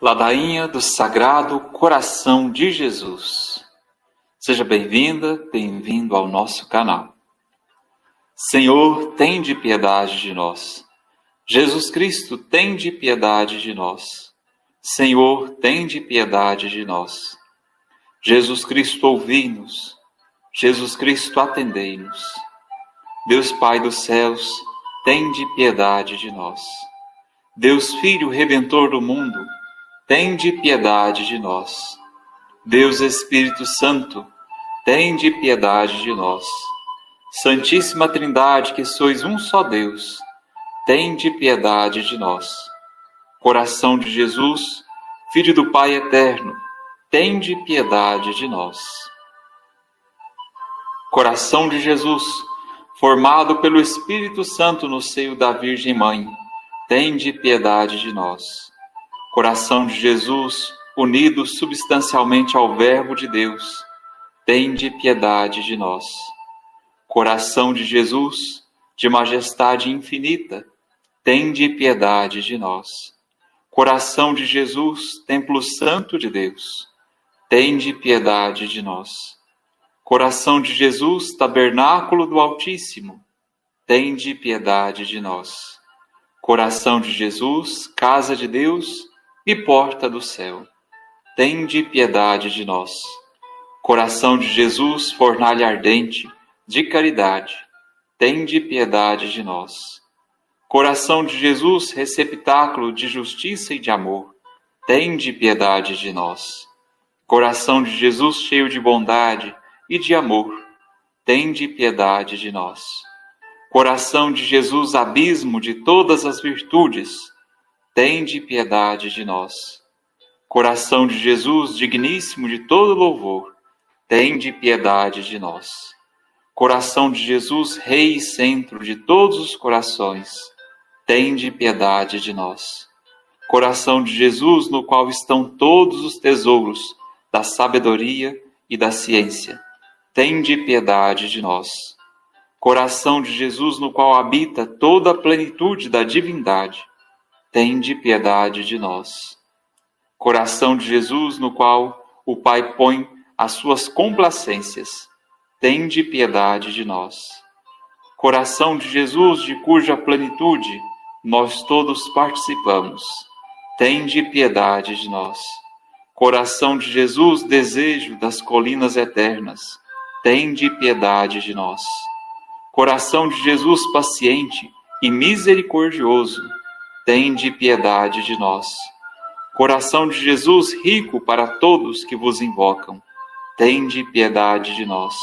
Ladainha do Sagrado Coração de Jesus. Seja bem-vinda, bem-vindo ao nosso canal. Senhor, tem de piedade de nós. Jesus Cristo, tem de piedade de nós. Senhor, tem de piedade de nós. Jesus Cristo, ouvi-nos. Jesus Cristo, atendei-nos. Deus Pai dos céus, tem de piedade de nós. Deus Filho Redentor do mundo, tende piedade de nós. Deus Espírito Santo, tende piedade de nós. Santíssima Trindade, que sois um só Deus, tende piedade de nós. Coração de Jesus, Filho do Pai eterno, tende piedade de nós. Coração de Jesus, formado pelo Espírito Santo no seio da Virgem Mãe, tende piedade de nós Coração de Jesus, unido substancialmente ao Verbo de Deus, tende piedade de nós. Coração de Jesus, de majestade infinita, tende piedade de nós. Coração de Jesus, templo santo de Deus, tende piedade de nós. Coração de Jesus, tabernáculo do Altíssimo, tende piedade de nós. Coração de Jesus, casa de Deus, e porta do céu, tende piedade de nós. Coração de Jesus, fornalha ardente, de caridade, tende piedade de nós. Coração de Jesus, receptáculo de justiça e de amor, tende piedade de nós. Coração de Jesus, cheio de bondade e de amor, tende piedade de nós. Coração de Jesus, abismo de todas as virtudes, tende piedade de nós. Coração de Jesus, digníssimo de todo louvor, tende piedade de nós. Coração de Jesus, Rei e centro de todos os corações, tende piedade de nós. Coração de Jesus, no qual estão todos os tesouros da sabedoria e da ciência, tende piedade de nós. Coração de Jesus, no qual habita toda a plenitude da divindade, tende piedade de nós. Coração de Jesus, no qual o Pai põe as suas complacências, tende piedade de nós. Coração de Jesus, de cuja plenitude nós todos participamos, tende piedade de nós. Coração de Jesus, desejo das colinas eternas, tende piedade de nós. Coração de Jesus, paciente e misericordioso, tende piedade de nós. Coração de Jesus, rico para todos que vos invocam, tende piedade de nós.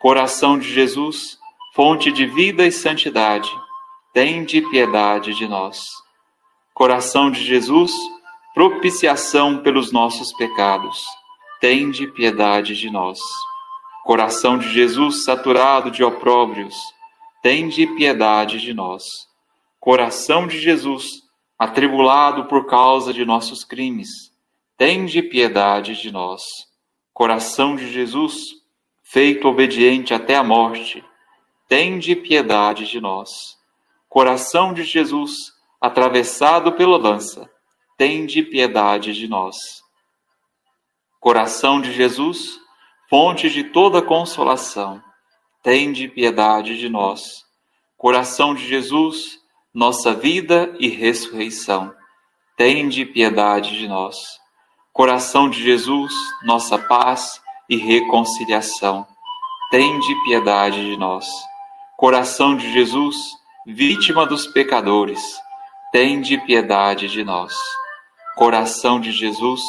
Coração de Jesus, fonte de vida e santidade, tende piedade de nós. Coração de Jesus, propiciação pelos nossos pecados, tende piedade de nós. Coração de Jesus, saturado de opróbrios, tende piedade de nós Coração de Jesus, atribulado por causa de nossos crimes, tende piedade de nós. Coração de Jesus, feito obediente até a morte, tende piedade de nós. Coração de Jesus, atravessado pela lança, tende piedade de nós. Coração de Jesus, fonte de toda consolação, tende piedade de nós. Coração de Jesus, nossa vida e ressurreição. Tende piedade de nós. Coração de Jesus, nossa paz e reconciliação. Tende piedade de nós. Coração de Jesus, vítima dos pecadores. Tende piedade de nós. Coração de Jesus,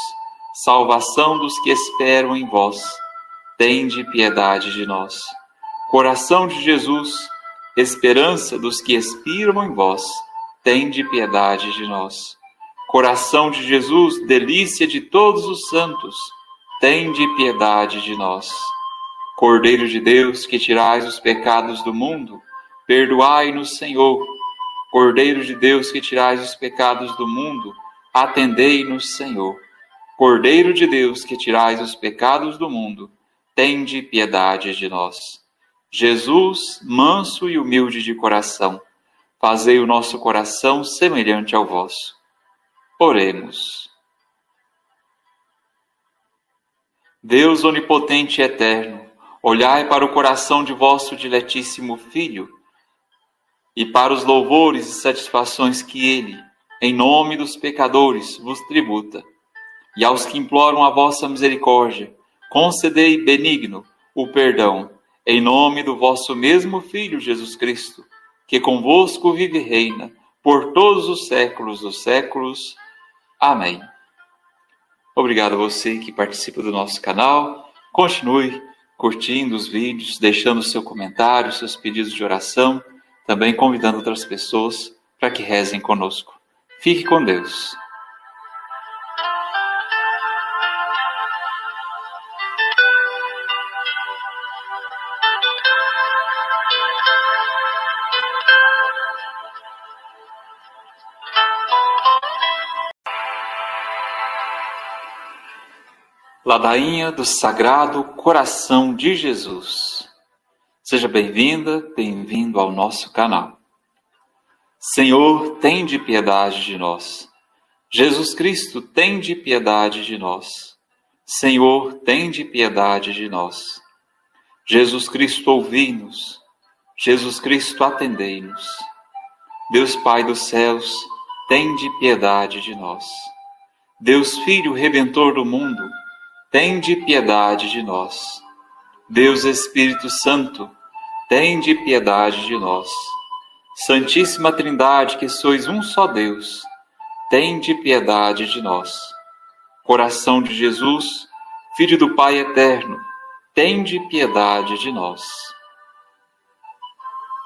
salvação dos que esperam em vós. Tende piedade de nós. Coração de Jesus, esperança dos que expiram em vós, tende piedade de nós. Coração de Jesus, delícia de todos os santos, tende piedade de nós. Cordeiro de Deus, que tirais os pecados do mundo, perdoai-nos, Senhor. Cordeiro de Deus, que tirais os pecados do mundo, atendei-nos, Senhor. Cordeiro de Deus, que tirais os pecados do mundo, tende piedade de nós. Jesus, manso e humilde de coração, fazei o nosso coração semelhante ao vosso. Oremos. Deus onipotente e eterno, olhai para o coração de vosso diletíssimo Filho e para os louvores e satisfações que ele, em nome dos pecadores, vos tributa. E aos que imploram a vossa misericórdia, concedei benigno o perdão, em nome do vosso mesmo Filho Jesus Cristo, que convosco vive e reina por todos os séculos dos séculos. Amém. Obrigado a você que participa do nosso canal. Continue curtindo os vídeos, deixando seu comentário, seus pedidos de oração, também convidando outras pessoas para que rezem conosco. Fique com Deus. Ladainha do Sagrado Coração de Jesus. Seja bem-vinda, bem-vindo ao nosso canal. Senhor, tem de piedade de nós. Jesus Cristo, tem de piedade de nós. Senhor, tem de piedade de nós. Jesus Cristo, ouvi-nos. Jesus Cristo, atendei-nos. Deus Pai dos céus, tem de piedade de nós. Deus Filho Redentor do mundo, tende piedade de nós. Deus Espírito Santo, tende piedade de nós. Santíssima Trindade, que sois um só Deus, tende piedade de nós. Coração de Jesus, Filho do Pai eterno, tende piedade de nós.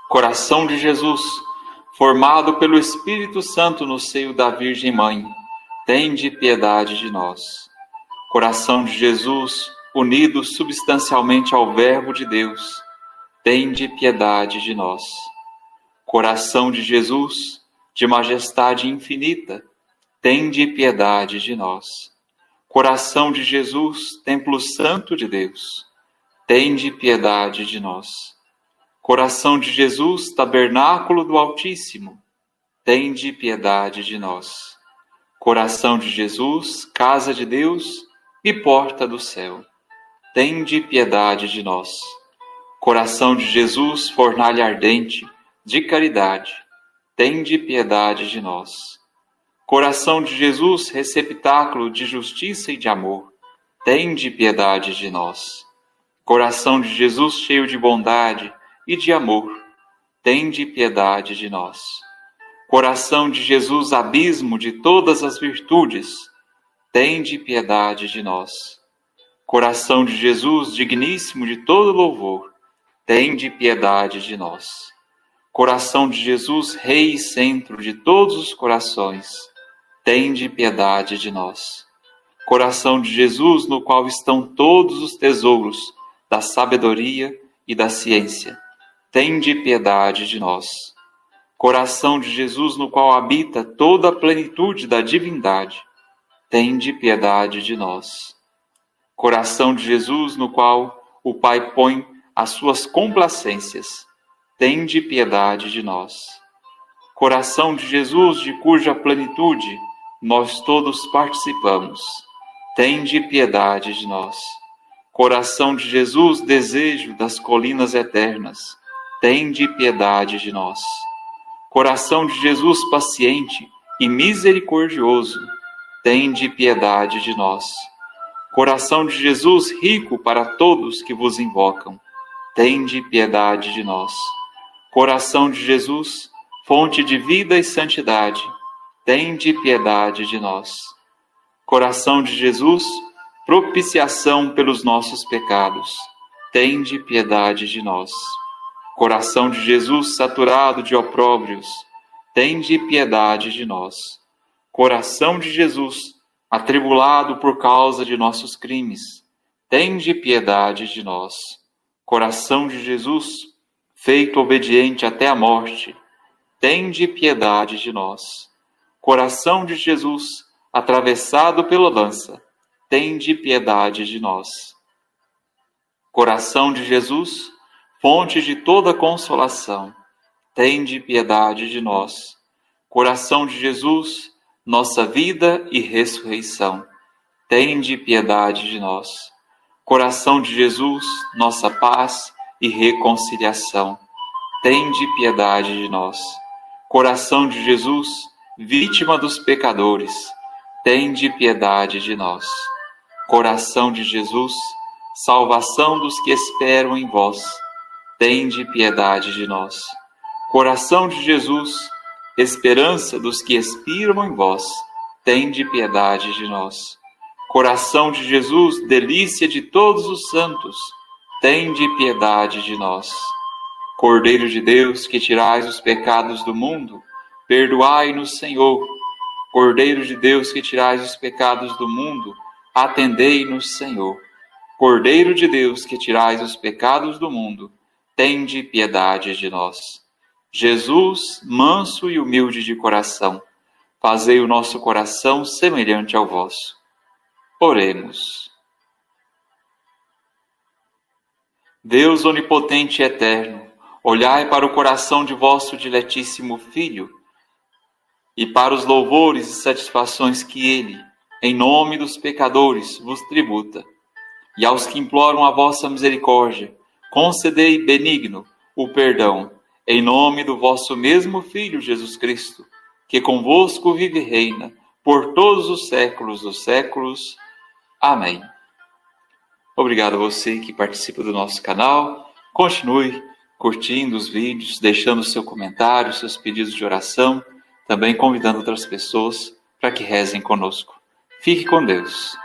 Coração de Jesus, formado pelo Espírito Santo no seio da Virgem Mãe, tende piedade de nós Coração de Jesus, unido substancialmente ao Verbo de Deus, tende piedade de nós. Coração de Jesus, de majestade infinita, tende piedade de nós. Coração de Jesus, templo santo de Deus, tende piedade de nós. Coração de Jesus, tabernáculo do Altíssimo, tende piedade de nós. Coração de Jesus, casa de Deus, e porta do céu, tende piedade de nós. Coração de Jesus, fornalha ardente, de caridade, tende piedade de nós. Coração de Jesus, receptáculo de justiça e de amor, tende piedade de nós. Coração de Jesus, cheio de bondade e de amor, tende piedade de nós. Coração de Jesus, abismo de todas as virtudes, tende piedade de nós. Coração de Jesus, digníssimo de todo louvor, tende piedade de nós. Coração de Jesus, Rei e centro de todos os corações, tende piedade de nós. Coração de Jesus, no qual estão todos os tesouros da sabedoria e da ciência, tende piedade de nós. Coração de Jesus, no qual habita toda a plenitude da divindade, tende piedade de nós. Coração de Jesus, no qual o Pai põe as suas complacências, tende piedade de nós. Coração de Jesus, de cuja plenitude nós todos participamos, tende piedade de nós. Coração de Jesus, desejo das colinas eternas, tende piedade de nós. Coração de Jesus, paciente e misericordioso, tende piedade de nós. Coração de Jesus, rico para todos que vos invocam, tende piedade de nós. Coração de Jesus, fonte de vida e santidade, tende piedade de nós. Coração de Jesus, propiciação pelos nossos pecados, tende piedade de nós. Coração de Jesus, saturado de opróbrios, tende piedade de nós Coração de Jesus, atribulado por causa de nossos crimes, tende piedade de nós. Coração de Jesus, feito obediente até a morte, tende piedade de nós. Coração de Jesus, atravessado pela lança, tende piedade de nós. Coração de Jesus, fonte de toda consolação, tende piedade de nós. Coração de Jesus, nossa vida e ressurreição. Tende piedade de nós. Coração de Jesus, nossa paz e reconciliação, tende piedade de nós. Coração de Jesus, vítima dos pecadores, tende piedade de nós. Coração de Jesus, salvação dos que esperam em vós, tende piedade de nós. Coração de Jesus, esperança dos que expiram em vós, tende piedade de nós. Coração de Jesus, delícia de todos os santos, tende piedade de nós. Cordeiro de Deus, que tirais os pecados do mundo, perdoai-nos, Senhor. Cordeiro de Deus, que tirais os pecados do mundo, atendei-nos, Senhor. Cordeiro de Deus, que tirais os pecados do mundo, tende piedade de nós. Jesus, manso e humilde de coração, fazei o nosso coração semelhante ao vosso. Oremos. Deus onipotente e eterno, olhai para o coração de vosso diletíssimo Filho e para os louvores e satisfações que ele, em nome dos pecadores, vos tributa e aos que imploram a vossa misericórdia, concedei benigno o perdão, em nome do vosso mesmo Filho Jesus Cristo, que convosco vive e reina por todos os séculos dos séculos. Amém. Obrigado a você que participa do nosso canal. Continue curtindo os vídeos, deixando seu comentário, seus pedidos de oração, também convidando outras pessoas para que rezem conosco. Fique com Deus.